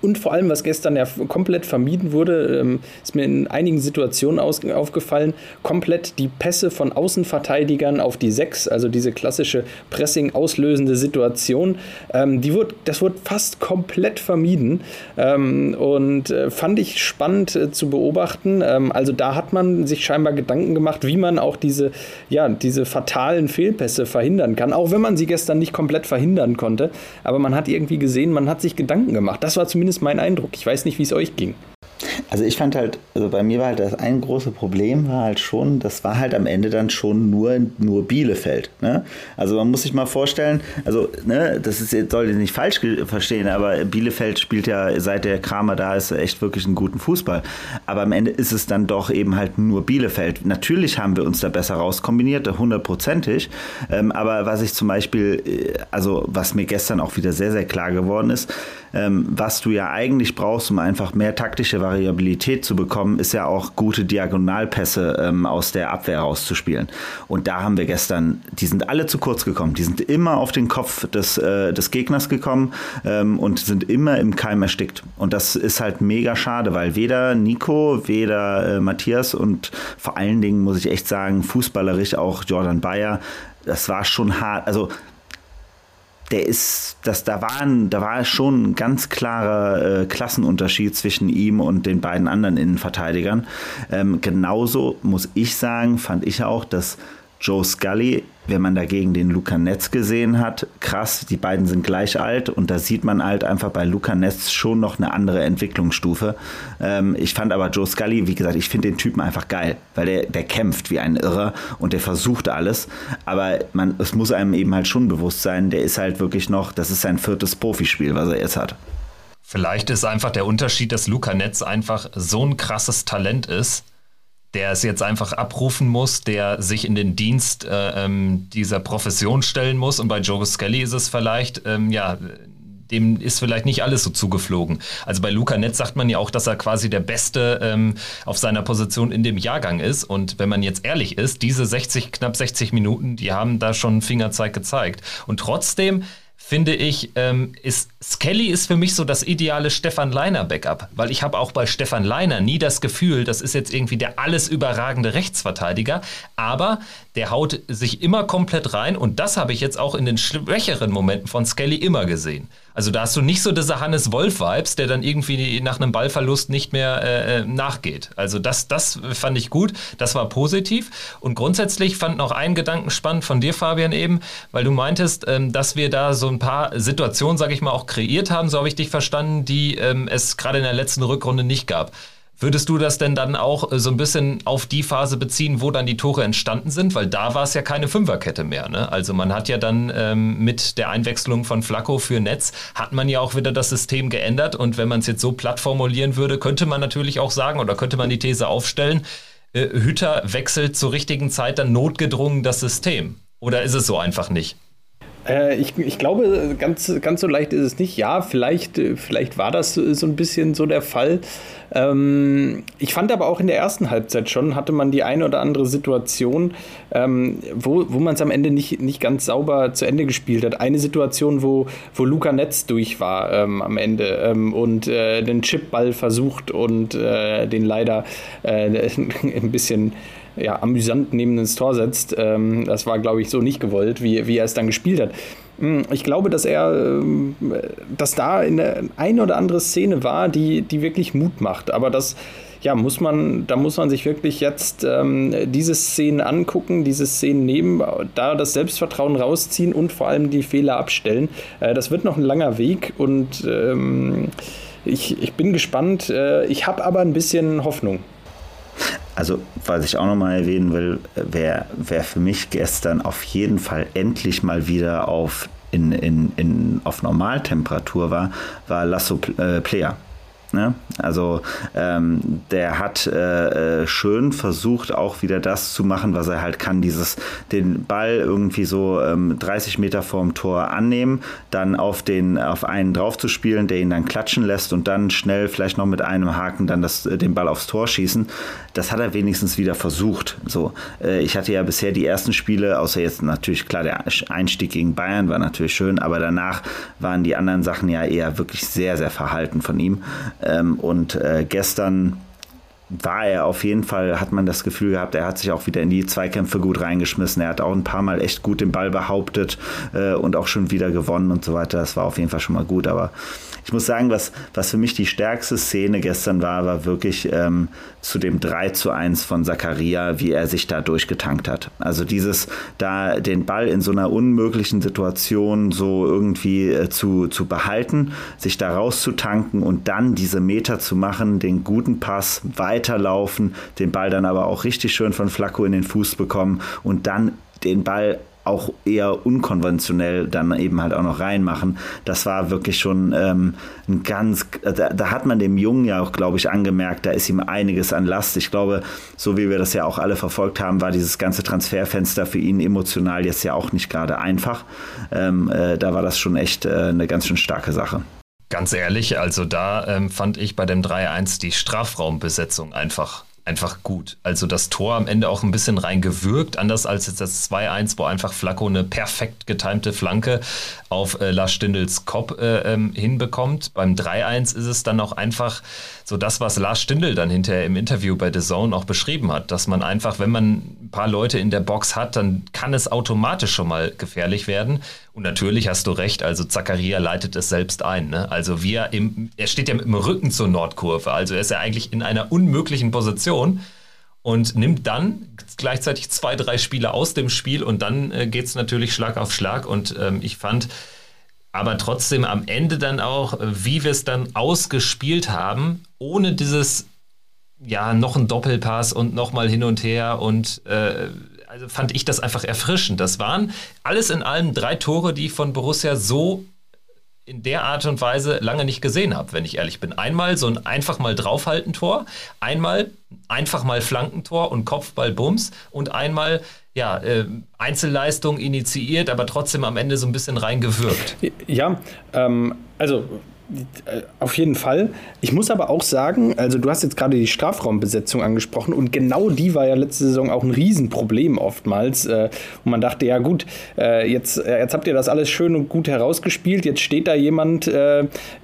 Speaker 6: und vor allem, was gestern ja komplett vermieden wurde, ähm, ist mir in einigen Situationen aus, aufgefallen, komplett die Pässe von Außenverteidigern auf die Sechs, also diese klassische Pressing auslösende Situation, ähm, die wurde, das wurde fast komplett vermieden ähm, und äh, fand ich spannend äh, zu beobachten. Ähm, also da hat man sich scheinbar Gedanken gemacht, wie man auch diese, ja, diese fatalen Fehlpässe verhindern kann, auch wenn man sie gestern nicht komplett verhindern konnte. Aber man hat irgendwie gesehen, man hat sich Gedanken gemacht. Das war zumindest zumindest mein Eindruck. Ich weiß nicht, wie es euch ging.
Speaker 5: Also ich fand halt, also bei mir war halt das ein großes Problem war halt schon, das war halt am Ende dann schon nur, nur Bielefeld. Ne? Also man muss sich mal vorstellen, also ne, das ist jetzt, soll ich nicht falsch verstehen, aber Bielefeld spielt ja seit der Kramer da ist echt wirklich einen guten Fußball. Aber am Ende ist es dann doch eben halt nur Bielefeld. Natürlich haben wir uns da besser rauskombiniert, hundertprozentig. Ähm, aber was ich zum Beispiel, äh, also was mir gestern auch wieder sehr, sehr klar geworden ist, ähm, was du ja eigentlich brauchst, um einfach mehr taktische Variabilität zu bekommen, ist ja auch gute Diagonalpässe ähm, aus der Abwehr rauszuspielen. Und da haben wir gestern, die sind alle zu kurz gekommen. Die sind immer auf den Kopf des, äh, des Gegners gekommen ähm, und sind immer im Keim erstickt. Und das ist halt mega schade, weil weder Nico, weder äh, Matthias und vor allen Dingen muss ich echt sagen, fußballerisch auch Jordan Bayer, das war schon hart. Also der ist, das, da, waren, da war schon ein ganz klarer äh, Klassenunterschied zwischen ihm und den beiden anderen Innenverteidigern. Ähm, genauso muss ich sagen, fand ich auch, dass Joe Scully, wenn man dagegen den Luca Netz gesehen hat, krass, die beiden sind gleich alt und da sieht man halt einfach bei Luca Netz schon noch eine andere Entwicklungsstufe. Ähm, ich fand aber Joe Scully, wie gesagt, ich finde den Typen einfach geil, weil der, der kämpft wie ein Irrer und der versucht alles, aber man, es muss einem eben halt schon bewusst sein, der ist halt wirklich noch, das ist sein viertes Profispiel, was er jetzt hat.
Speaker 4: Vielleicht ist einfach der Unterschied, dass Luca Netz einfach so ein krasses Talent ist, der es jetzt einfach abrufen muss, der sich in den Dienst äh, ähm, dieser Profession stellen muss. Und bei Joe Skelly ist es vielleicht, ähm, ja, dem ist vielleicht nicht alles so zugeflogen. Also bei Luca Netz sagt man ja auch, dass er quasi der Beste ähm, auf seiner Position in dem Jahrgang ist. Und wenn man jetzt ehrlich ist, diese 60, knapp 60 Minuten, die haben da schon Fingerzeig gezeigt. Und trotzdem finde ich, ähm, ist Skelly ist für mich so das ideale Stefan Leiner Backup, weil ich habe auch bei Stefan Leiner nie das Gefühl, das ist jetzt irgendwie der alles überragende Rechtsverteidiger, aber der haut sich immer komplett rein und das habe ich jetzt auch in den schwächeren Momenten von Skelly immer gesehen. Also da hast du nicht so diese Hannes Wolf-Vibes, der dann irgendwie nach einem Ballverlust nicht mehr äh, äh, nachgeht. Also das, das fand ich gut, das war positiv. Und grundsätzlich fand noch einen Gedanken spannend von dir, Fabian, eben, weil du meintest, ähm, dass wir da so ein paar Situationen, sage ich mal, auch kreiert haben, so habe ich dich verstanden, die ähm, es gerade in der letzten Rückrunde nicht gab. Würdest du das denn dann auch äh, so ein bisschen auf die Phase beziehen, wo dann die Tore entstanden sind? Weil da war es ja keine Fünferkette mehr. Ne? Also man hat ja dann ähm, mit der Einwechslung von Flacco für Netz, hat man ja auch wieder das System geändert. Und wenn man es jetzt so platt formulieren würde, könnte man natürlich auch sagen oder könnte man die These aufstellen, äh, Hütter wechselt zur richtigen Zeit dann notgedrungen das System. Oder ist es so einfach nicht?
Speaker 6: Äh, ich, ich glaube, ganz, ganz so leicht ist es nicht. Ja, vielleicht, vielleicht war das so ein bisschen so der Fall. Ähm, ich fand aber auch in der ersten Halbzeit schon, hatte man die eine oder andere Situation, ähm, wo, wo man es am Ende nicht, nicht ganz sauber zu Ende gespielt hat. Eine Situation, wo, wo Luca Netz durch war ähm, am Ende ähm, und äh, den Chipball versucht und äh, den leider äh, [LAUGHS] ein bisschen ja, amüsant neben ins Tor setzt. Ähm, das war, glaube ich, so nicht gewollt, wie, wie er es dann gespielt hat. Hm, ich glaube, dass er, ähm, dass da eine, eine oder andere Szene war, die, die wirklich Mut macht. Aber das, ja, muss man, da muss man sich wirklich jetzt ähm, diese Szenen angucken, diese Szenen nehmen, da das Selbstvertrauen rausziehen und vor allem die Fehler abstellen. Äh, das wird noch ein langer Weg und ähm, ich, ich bin gespannt. Äh, ich habe aber ein bisschen Hoffnung.
Speaker 5: Also, was ich auch nochmal erwähnen will, wer, wer für mich gestern auf jeden Fall endlich mal wieder auf, in, in, in, auf Normaltemperatur war, war Lasso äh, Player. Ne? Also ähm, der hat äh, äh, schön versucht, auch wieder das zu machen, was er halt kann, dieses den Ball irgendwie so ähm, 30 Meter vorm Tor annehmen, dann auf den auf einen drauf zu spielen, der ihn dann klatschen lässt und dann schnell vielleicht noch mit einem Haken dann das, äh, den Ball aufs Tor schießen. Das hat er wenigstens wieder versucht. So, äh, ich hatte ja bisher die ersten Spiele, außer jetzt natürlich klar der Einstieg gegen Bayern war natürlich schön, aber danach waren die anderen Sachen ja eher wirklich sehr sehr verhalten von ihm. Ähm, und äh, gestern war er auf jeden Fall, hat man das Gefühl gehabt, er hat sich auch wieder in die Zweikämpfe gut reingeschmissen. Er hat auch ein paar Mal echt gut den Ball behauptet äh, und auch schon wieder gewonnen und so weiter. Das war auf jeden Fall schon mal gut. Aber ich muss sagen, was, was für mich die stärkste Szene gestern war, war wirklich ähm, zu dem 3 zu 1 von Zakaria, wie er sich da durchgetankt hat. Also dieses, da den Ball in so einer unmöglichen Situation so irgendwie äh, zu, zu behalten, sich da rauszutanken und dann diese Meter zu machen, den guten Pass weiterlaufen, den Ball dann aber auch richtig schön von Flacco in den Fuß bekommen und dann den Ball auch eher unkonventionell dann eben halt auch noch reinmachen. Das war wirklich schon ähm, ein ganz, da, da, hat man dem Jungen ja auch, glaube ich, angemerkt, da ist ihm einiges an Last. Ich glaube, so wie wir das ja auch alle verfolgt haben, war dieses ganze Transferfenster für ihn emotional jetzt ja auch nicht gerade einfach. Ähm, äh, da war das schon echt äh, eine ganz schön starke Sache.
Speaker 4: Ganz ehrlich, also da ähm, fand ich bei dem 3-1 die Strafraumbesetzung einfach einfach gut. Also das Tor am Ende auch ein bisschen reingewürgt, anders als jetzt das 2-1, wo einfach Flacco eine perfekt getimte Flanke auf äh, Lars Stindls Kopf äh, ähm, hinbekommt. Beim 3-1 ist es dann auch einfach so das, was Lars Stindl dann hinterher im Interview bei The Zone auch beschrieben hat, dass man einfach, wenn man ein paar Leute in der Box hat, dann kann es automatisch schon mal gefährlich werden. Und natürlich hast du recht, also Zakaria leitet es selbst ein. Ne? Also wir im, er steht ja mit dem Rücken zur Nordkurve, also er ist ja eigentlich in einer unmöglichen Position und nimmt dann gleichzeitig zwei, drei Spiele aus dem Spiel und dann äh, geht es natürlich Schlag auf Schlag. Und ähm, ich fand, aber trotzdem am Ende dann auch, wie wir es dann ausgespielt haben, ohne dieses, ja, noch ein Doppelpass und nochmal hin und her und äh, also fand ich das einfach erfrischend. Das waren alles in allem drei Tore, die ich von Borussia so in der Art und Weise lange nicht gesehen habe, wenn ich ehrlich bin. Einmal so ein einfach mal draufhalten Tor, einmal einfach mal Flankentor und Kopfball-Bums und einmal ja, äh, Einzelleistung initiiert, aber trotzdem am Ende so ein bisschen reingewirkt.
Speaker 6: Ja, ähm, also auf jeden Fall. Ich muss aber auch sagen, also du hast jetzt gerade die Strafraumbesetzung angesprochen und genau die war ja letzte Saison auch ein Riesenproblem oftmals. Äh, und man dachte, ja gut, äh, jetzt, jetzt habt ihr das alles schön und gut herausgespielt, jetzt steht da jemand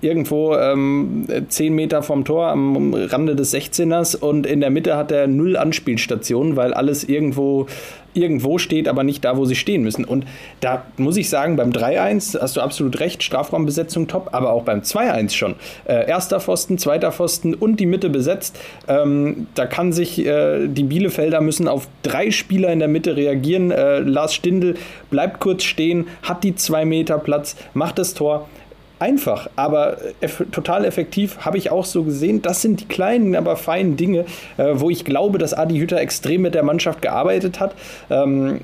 Speaker 6: irgendwo ähm, 10 Meter vom Tor am Rande des 16ers und in der Mitte hat er null Anspielstationen, weil alles irgendwo irgendwo steht, aber nicht da, wo sie stehen müssen. Und da muss ich sagen, beim 3-1 hast du absolut recht, Strafraumbesetzung top, aber auch beim 2-1 schon. Äh, erster Pfosten, zweiter Pfosten und die Mitte besetzt. Ähm, da kann sich äh, die Bielefelder müssen auf drei Spieler in der Mitte reagieren. Äh, Lars Stindl bleibt kurz stehen, hat die zwei Meter Platz, macht das Tor einfach, aber eff total effektiv, habe ich auch so gesehen. Das sind die kleinen, aber feinen Dinge, äh, wo ich glaube, dass Adi Hütter extrem mit der Mannschaft gearbeitet hat. Ähm,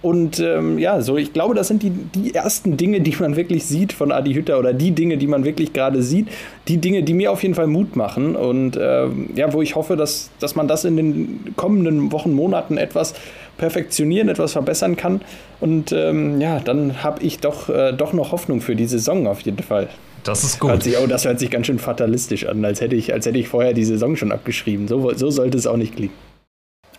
Speaker 6: und ähm, ja, so ich glaube, das sind die, die ersten Dinge, die man wirklich sieht von Adi Hütter oder die Dinge, die man wirklich gerade sieht. Die Dinge, die mir auf jeden Fall Mut machen und ähm, ja, wo ich hoffe, dass, dass man das in den kommenden Wochen, Monaten etwas perfektionieren, etwas verbessern kann. Und ähm, ja, dann habe ich doch, äh, doch noch Hoffnung für die Saison auf jeden Fall.
Speaker 4: Das ist gut.
Speaker 6: Sich, oh, das hört sich ganz schön fatalistisch an, als hätte ich, als hätte ich vorher die Saison schon abgeschrieben. So, so sollte es auch nicht klingen.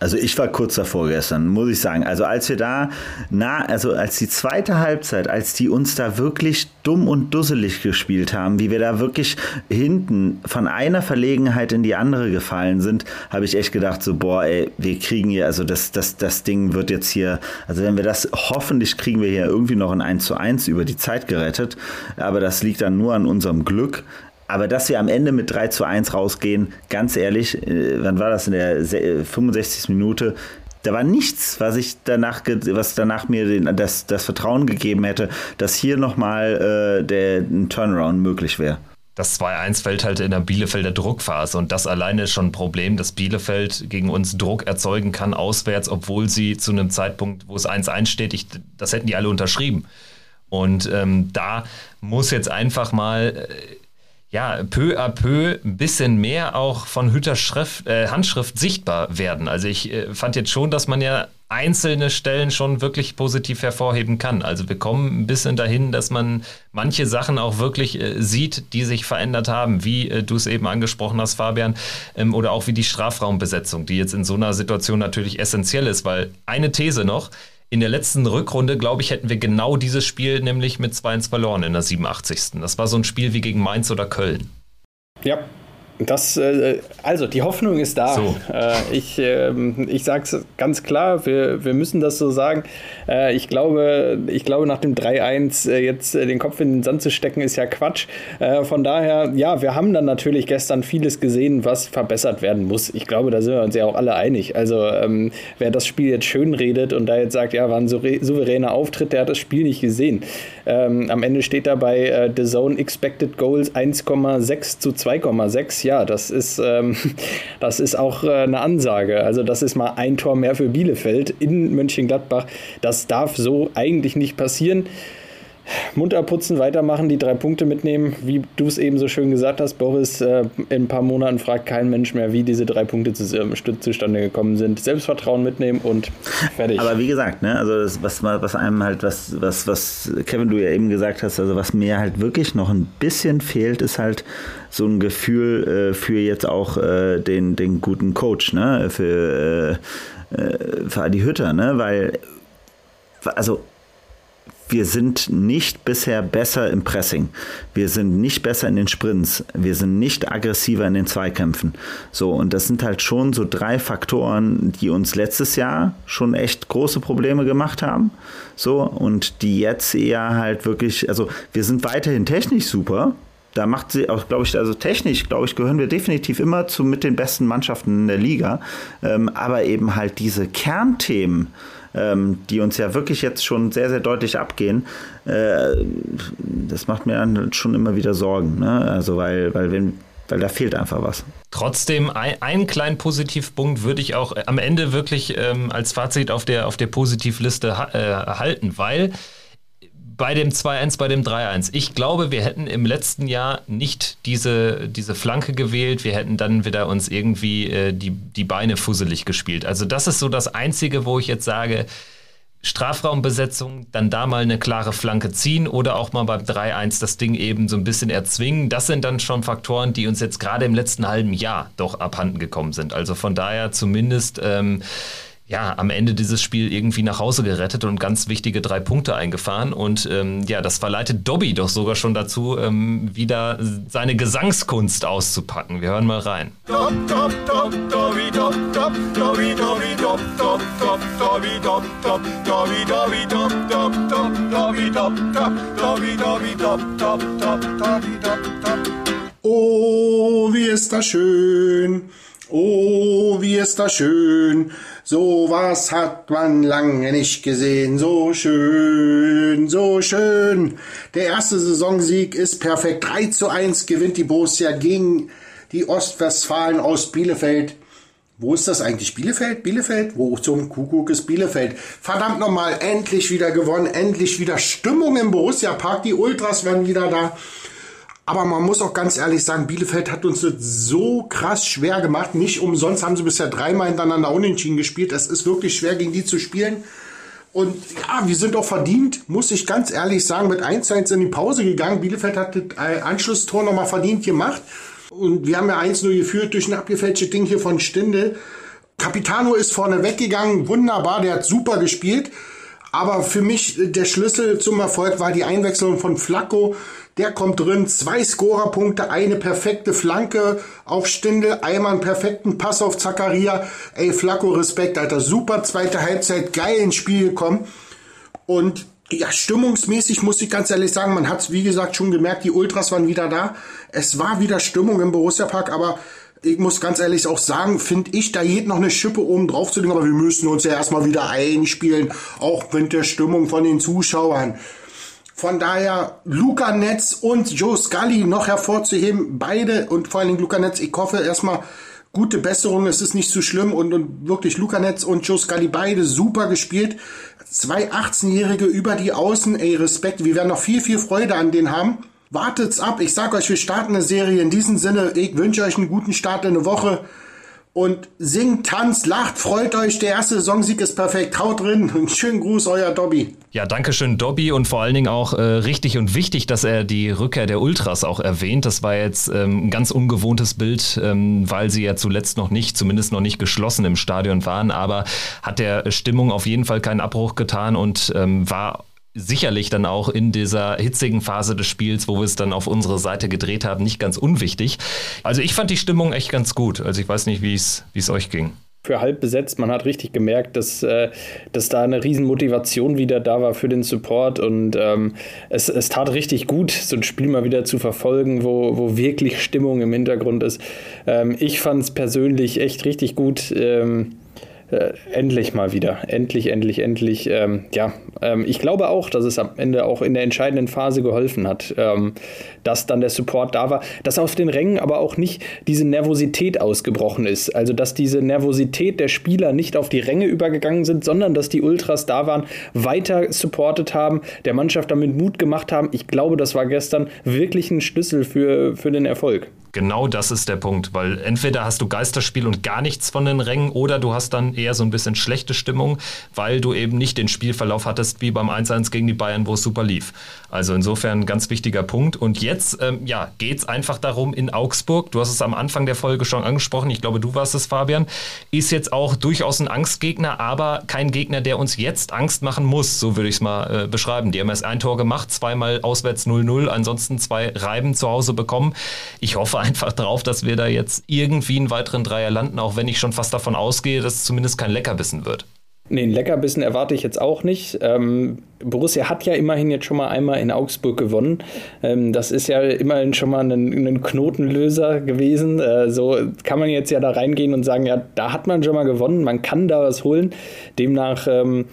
Speaker 5: Also ich war kurz davor gestern, muss ich sagen. Also als wir da, na, also als die zweite Halbzeit, als die uns da wirklich dumm und dusselig gespielt haben, wie wir da wirklich hinten von einer Verlegenheit in die andere gefallen sind, habe ich echt gedacht, so, boah, ey, wir kriegen hier, also das, das, das Ding wird jetzt hier, also wenn wir das, hoffentlich kriegen wir hier irgendwie noch ein 1 zu 1 über die Zeit gerettet, aber das liegt dann nur an unserem Glück. Aber dass wir am Ende mit 3 zu 1 rausgehen, ganz ehrlich, äh, wann war das in der 65. Äh, Minute? Da war nichts, was ich danach, was danach mir den, das, das Vertrauen gegeben hätte, dass hier nochmal äh, ein Turnaround möglich wäre.
Speaker 4: Das 2-1 fällt halt in der Bielefelder Druckphase und das alleine ist schon ein Problem, dass Bielefeld gegen uns Druck erzeugen kann auswärts, obwohl sie zu einem Zeitpunkt, wo es 1-1 steht, ich, das hätten die alle unterschrieben. Und ähm, da muss jetzt einfach mal äh, ja, peu à peu ein bisschen mehr auch von Hütter Schrift, äh, Handschrift sichtbar werden. Also ich äh, fand jetzt schon, dass man ja einzelne Stellen schon wirklich positiv hervorheben kann. Also wir kommen ein bisschen dahin, dass man manche Sachen auch wirklich äh, sieht, die sich verändert haben, wie äh, du es eben angesprochen hast, Fabian, ähm, oder auch wie die Strafraumbesetzung, die jetzt in so einer Situation natürlich essentiell ist, weil eine These noch, in der letzten Rückrunde, glaube ich, hätten wir genau dieses Spiel nämlich mit 2-1 verloren in der 87. Das war so ein Spiel wie gegen Mainz oder Köln.
Speaker 6: Ja, das, äh, also die Hoffnung ist da. So. Äh, ich äh, ich sage es ganz klar, wir, wir müssen das so sagen. Äh, ich, glaube, ich glaube, nach dem 3-1 äh, jetzt äh, den Kopf in den Sand zu stecken, ist ja Quatsch. von daher, ja, wir haben dann natürlich gestern vieles gesehen, was verbessert werden muss. Ich glaube, da sind wir uns ja auch alle einig. Also ähm, wer das Spiel jetzt schön redet und da jetzt sagt, ja, war ein souveräner Auftritt, der hat das Spiel nicht gesehen. Ähm, am Ende steht dabei äh, The Zone Expected Goals 1,6 zu 2,6. Ja, das ist, ähm, [LAUGHS] das ist auch äh, eine Ansage. Also das ist mal ein Tor mehr für Bielefeld in Mönchengladbach. Das darf so eigentlich nicht passieren munter putzen, weitermachen, die drei Punkte mitnehmen. Wie du es eben so schön gesagt hast, Boris, äh, in ein paar Monaten fragt kein Mensch mehr, wie diese drei Punkte zu, äh, zustande gekommen sind. Selbstvertrauen mitnehmen und fertig.
Speaker 5: Aber wie gesagt, ne, also das, was, was einem halt, was, was, was Kevin, du ja eben gesagt hast, also was mir halt wirklich noch ein bisschen fehlt, ist halt so ein Gefühl äh, für jetzt auch äh, den, den guten Coach, ne, für, äh, äh, für Adi Hütter, ne, weil also wir sind nicht bisher besser im Pressing. Wir sind nicht besser in den Sprints. Wir sind nicht aggressiver in den Zweikämpfen. So, und das sind halt schon so drei Faktoren, die uns letztes Jahr schon echt große Probleme gemacht haben. So, und die jetzt eher halt wirklich, also wir sind weiterhin technisch super. Da macht sie auch, glaube ich, also technisch, glaube ich, gehören wir definitiv immer zu mit den besten Mannschaften in der Liga. Ähm, aber eben halt diese Kernthemen, ähm, die uns ja wirklich jetzt schon sehr, sehr deutlich abgehen, äh, das macht mir dann schon immer wieder Sorgen. Ne? Also, weil, weil wenn weil da fehlt einfach was.
Speaker 4: Trotzdem, ein, einen kleinen Positivpunkt würde ich auch am Ende wirklich ähm, als Fazit auf der, auf der Positivliste ha äh, halten, weil bei dem 2-1, bei dem 3-1. Ich glaube, wir hätten im letzten Jahr nicht diese, diese Flanke gewählt. Wir hätten dann wieder uns irgendwie äh, die, die Beine fusselig gespielt. Also das ist so das Einzige, wo ich jetzt sage, Strafraumbesetzung, dann da mal eine klare Flanke ziehen oder auch mal beim 3-1 das Ding eben so ein bisschen erzwingen. Das sind dann schon Faktoren, die uns jetzt gerade im letzten halben Jahr doch abhanden gekommen sind. Also von daher zumindest... Ähm, ja, am Ende dieses Spiel irgendwie nach Hause gerettet und ganz wichtige drei Punkte eingefahren. Und ähm, ja, das verleitet Dobby doch sogar schon dazu, ähm, wieder seine Gesangskunst auszupacken. Wir hören mal rein.
Speaker 7: Oh, wie ist das schön. Oh, wie ist das schön. So was hat man lange nicht gesehen. So schön, so schön. Der erste Saisonsieg ist perfekt. 3 zu 1 gewinnt die Borussia gegen die Ostwestfalen aus Bielefeld. Wo ist das eigentlich? Bielefeld? Bielefeld? Wo zum Kuckuck ist Bielefeld? Verdammt nochmal, endlich wieder gewonnen, endlich wieder Stimmung im Borussia Park. Die Ultras werden wieder da. Aber man muss auch ganz ehrlich sagen, Bielefeld hat uns das so krass schwer gemacht. Nicht umsonst haben sie bisher dreimal hintereinander unentschieden gespielt. Es ist wirklich schwer, gegen die zu spielen. Und ja, wir sind auch verdient, muss ich ganz ehrlich sagen, mit 1-1 in die Pause gegangen. Bielefeld hat das äh, Anschlusstor nochmal verdient gemacht. Und wir haben ja 1-0 geführt durch ein abgefälschtes Ding hier von Stindel. Capitano ist vorne weggegangen, wunderbar, der hat super gespielt. Aber für mich der Schlüssel zum Erfolg war die Einwechslung von Flacco. Der kommt drin, zwei Scorerpunkte, eine perfekte Flanke auf Stindel, einmal einen perfekten Pass auf Zakaria. Ey, Flacco, Respekt, Alter. Super zweite Halbzeit, geil ins Spiel gekommen. Und ja, stimmungsmäßig muss ich ganz ehrlich sagen, man hat es wie gesagt schon gemerkt, die Ultras waren wieder da. Es war wieder Stimmung im Borussia Park, aber ich muss ganz ehrlich auch sagen, finde ich, da geht noch eine Schippe oben drauf zu legen, aber wir müssen uns ja erstmal wieder einspielen, auch mit der Stimmung von den Zuschauern. Von daher Luca Netz und Joe Scully noch hervorzuheben, beide und vor allen Dingen Luca Netz, ich hoffe erstmal gute Besserung, es ist nicht zu schlimm und, und wirklich Luca Netz und Joe Scully beide super gespielt. Zwei 18-Jährige über die Außen, ey, Respekt, wir werden noch viel, viel Freude an denen haben. Wartet's ab. Ich sag euch, wir starten eine Serie. In diesem Sinne, ich wünsche euch einen guten Start in eine Woche. Und singt, tanzt, lacht, freut euch. Der erste Saisonsieg ist perfekt. Haut drin. Und schönen Gruß, euer Dobby.
Speaker 4: Ja, danke schön, Dobby. Und vor allen Dingen auch äh, richtig und wichtig, dass er die Rückkehr der Ultras auch erwähnt. Das war jetzt ähm, ein ganz ungewohntes Bild, ähm, weil sie ja zuletzt noch nicht, zumindest noch nicht geschlossen im Stadion waren. Aber hat der Stimmung auf jeden Fall keinen Abbruch getan und ähm, war sicherlich dann auch in dieser hitzigen Phase des Spiels, wo wir es dann auf unsere Seite gedreht haben, nicht ganz unwichtig. Also ich fand die Stimmung echt ganz gut. Also ich weiß nicht, wie es euch ging
Speaker 6: für halb besetzt. Man hat richtig gemerkt, dass, äh, dass da eine Riesenmotivation wieder da war für den Support und ähm, es, es tat richtig gut, so ein Spiel mal wieder zu verfolgen, wo, wo wirklich Stimmung im Hintergrund ist. Ähm, ich fand es persönlich echt richtig gut. Ähm, äh, endlich mal wieder. Endlich, endlich, endlich. Ähm, ja, ähm, ich glaube auch, dass es am Ende auch in der entscheidenden Phase geholfen hat, ähm, dass dann der Support da war, dass auf den Rängen aber auch nicht diese Nervosität ausgebrochen ist. Also, dass diese Nervosität der Spieler nicht auf die Ränge übergegangen sind, sondern dass die Ultras da waren, weiter supportet haben, der Mannschaft damit Mut gemacht haben. Ich glaube, das war gestern wirklich ein Schlüssel für, für den Erfolg.
Speaker 4: Genau das ist der Punkt, weil entweder hast du Geisterspiel und gar nichts von den Rängen oder du hast dann eher so ein bisschen schlechte Stimmung, weil du eben nicht den Spielverlauf hattest wie beim 1-1 gegen die Bayern, wo es super lief. Also insofern ein ganz wichtiger Punkt. Und jetzt ähm, ja, geht es einfach darum in Augsburg, du hast es am Anfang der Folge schon angesprochen, ich glaube, du warst es, Fabian, ist jetzt auch durchaus ein Angstgegner, aber kein Gegner, der uns jetzt Angst machen muss, so würde ich es mal äh, beschreiben. Die haben erst ein Tor gemacht, zweimal auswärts 0-0, ansonsten zwei Reiben zu Hause bekommen. Ich hoffe einfach drauf, dass wir da jetzt irgendwie einen weiteren Dreier landen, auch wenn ich schon fast davon ausgehe, dass es zumindest kein Leckerbissen wird.
Speaker 6: Nee, ein Leckerbissen erwarte ich jetzt auch nicht. Ähm, Borussia hat ja immerhin jetzt schon mal einmal in Augsburg gewonnen. Ähm, das ist ja immerhin schon mal ein, ein Knotenlöser gewesen. Äh, so kann man jetzt ja da reingehen und sagen, ja, da hat man schon mal gewonnen, man kann da was holen. Demnach ähm,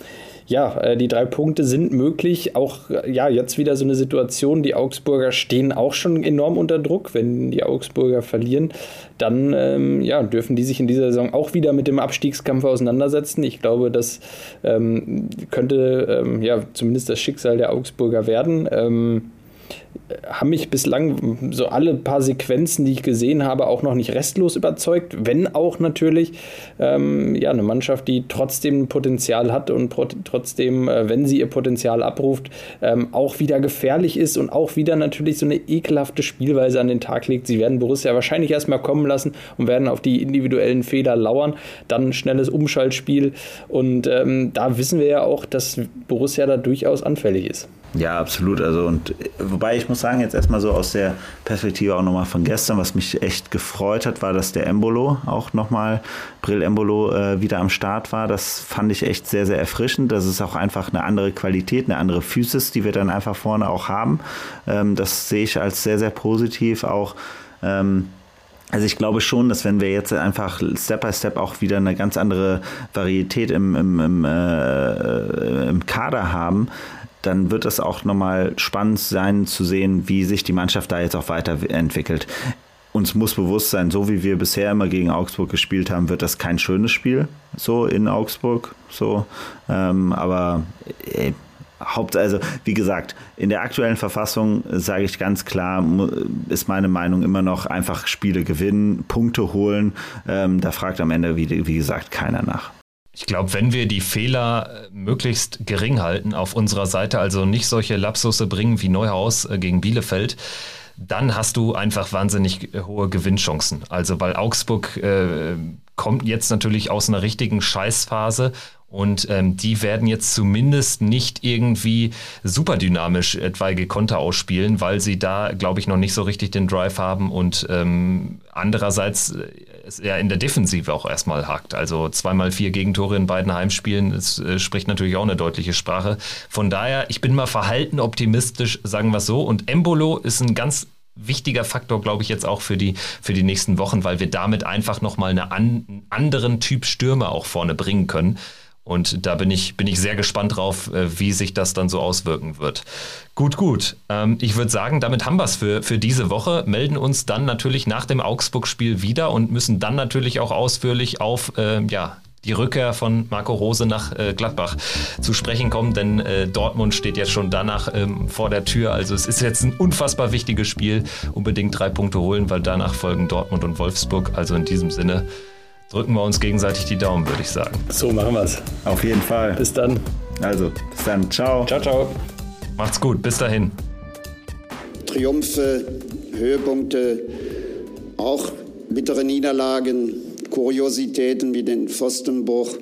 Speaker 6: ja, äh, die drei Punkte sind möglich. Auch äh, ja, jetzt wieder so eine Situation. Die Augsburger stehen auch schon enorm unter Druck. Wenn die Augsburger verlieren, dann ähm, ja, dürfen die sich in dieser Saison auch wieder mit dem Abstiegskampf auseinandersetzen. Ich glaube, das ähm, könnte ähm, ja zumindest das Schicksal der Augsburger werden. Haben mich bislang so alle paar Sequenzen, die ich gesehen habe, auch noch nicht restlos überzeugt. Wenn auch natürlich ähm, ja, eine Mannschaft, die trotzdem Potenzial hat und trotzdem, äh, wenn sie ihr Potenzial abruft, ähm, auch wieder gefährlich ist und auch wieder natürlich so eine ekelhafte Spielweise an den Tag legt. Sie werden Borussia wahrscheinlich erstmal kommen lassen und werden auf die individuellen Fehler lauern. Dann ein schnelles Umschaltspiel. Und ähm, da wissen wir ja auch, dass Borussia da durchaus anfällig ist.
Speaker 5: Ja, absolut. Also und wobei ich muss sagen, jetzt erstmal so aus der Perspektive auch nochmal von gestern, was mich echt gefreut hat, war, dass der Embolo auch nochmal, Brill Embolo äh, wieder am Start war. Das fand ich echt sehr, sehr erfrischend. Das ist auch einfach eine andere Qualität, eine andere Physis, die wir dann einfach vorne auch haben. Ähm, das sehe ich als sehr, sehr positiv auch. Ähm, also ich glaube schon, dass wenn wir jetzt einfach Step by Step auch wieder eine ganz andere Varietät im, im, im, äh, im Kader haben, dann wird es auch nochmal spannend sein zu sehen, wie sich die Mannschaft da jetzt auch weiterentwickelt. Uns muss bewusst sein, so wie wir bisher immer gegen Augsburg gespielt haben, wird das kein schönes Spiel, so in Augsburg. So, ähm, aber ey, Haupt, also wie gesagt, in der aktuellen Verfassung sage ich ganz klar, ist meine Meinung immer noch einfach Spiele gewinnen, Punkte holen. Ähm, da fragt am Ende, wie, wie gesagt, keiner nach.
Speaker 4: Ich glaube, wenn wir die Fehler äh, möglichst gering halten auf unserer Seite, also nicht solche Lapsusse bringen wie Neuhaus äh, gegen Bielefeld, dann hast du einfach wahnsinnig hohe Gewinnchancen. Also weil Augsburg äh, kommt jetzt natürlich aus einer richtigen Scheißphase und ähm, die werden jetzt zumindest nicht irgendwie super dynamisch etwaige Konter ausspielen, weil sie da, glaube ich, noch nicht so richtig den Drive haben und ähm, andererseits äh, es ja in der Defensive auch erstmal hakt. Also zweimal vier Gegentore in beiden Heimspielen, das äh, spricht natürlich auch eine deutliche Sprache. Von daher, ich bin mal verhalten optimistisch, sagen wir es so. Und Embolo ist ein ganz wichtiger Faktor, glaube ich, jetzt auch für die, für die nächsten Wochen, weil wir damit einfach nochmal eine an, einen anderen Typ Stürmer auch vorne bringen können. Und da bin ich, bin ich sehr gespannt drauf, äh, wie sich das dann so auswirken wird. Gut, gut. Ähm, ich würde sagen, damit haben wir es für, für diese Woche. Melden uns dann natürlich nach dem Augsburg-Spiel wieder und müssen dann natürlich auch ausführlich auf äh, ja, die Rückkehr von Marco Rose nach äh, Gladbach zu sprechen kommen, denn äh, Dortmund steht jetzt schon danach ähm, vor der Tür. Also es ist jetzt ein unfassbar wichtiges Spiel. Unbedingt drei Punkte holen, weil danach folgen Dortmund und Wolfsburg. Also in diesem Sinne drücken wir uns gegenseitig die Daumen, würde ich sagen.
Speaker 6: So machen wir es.
Speaker 5: Auf jeden Fall.
Speaker 6: Bis dann.
Speaker 5: Also, bis dann. Ciao.
Speaker 6: Ciao, ciao.
Speaker 4: Macht's gut. Bis dahin.
Speaker 2: Triumphe, Höhepunkte, auch bittere Niederlagen, Kuriositäten wie den Pfostenbruch.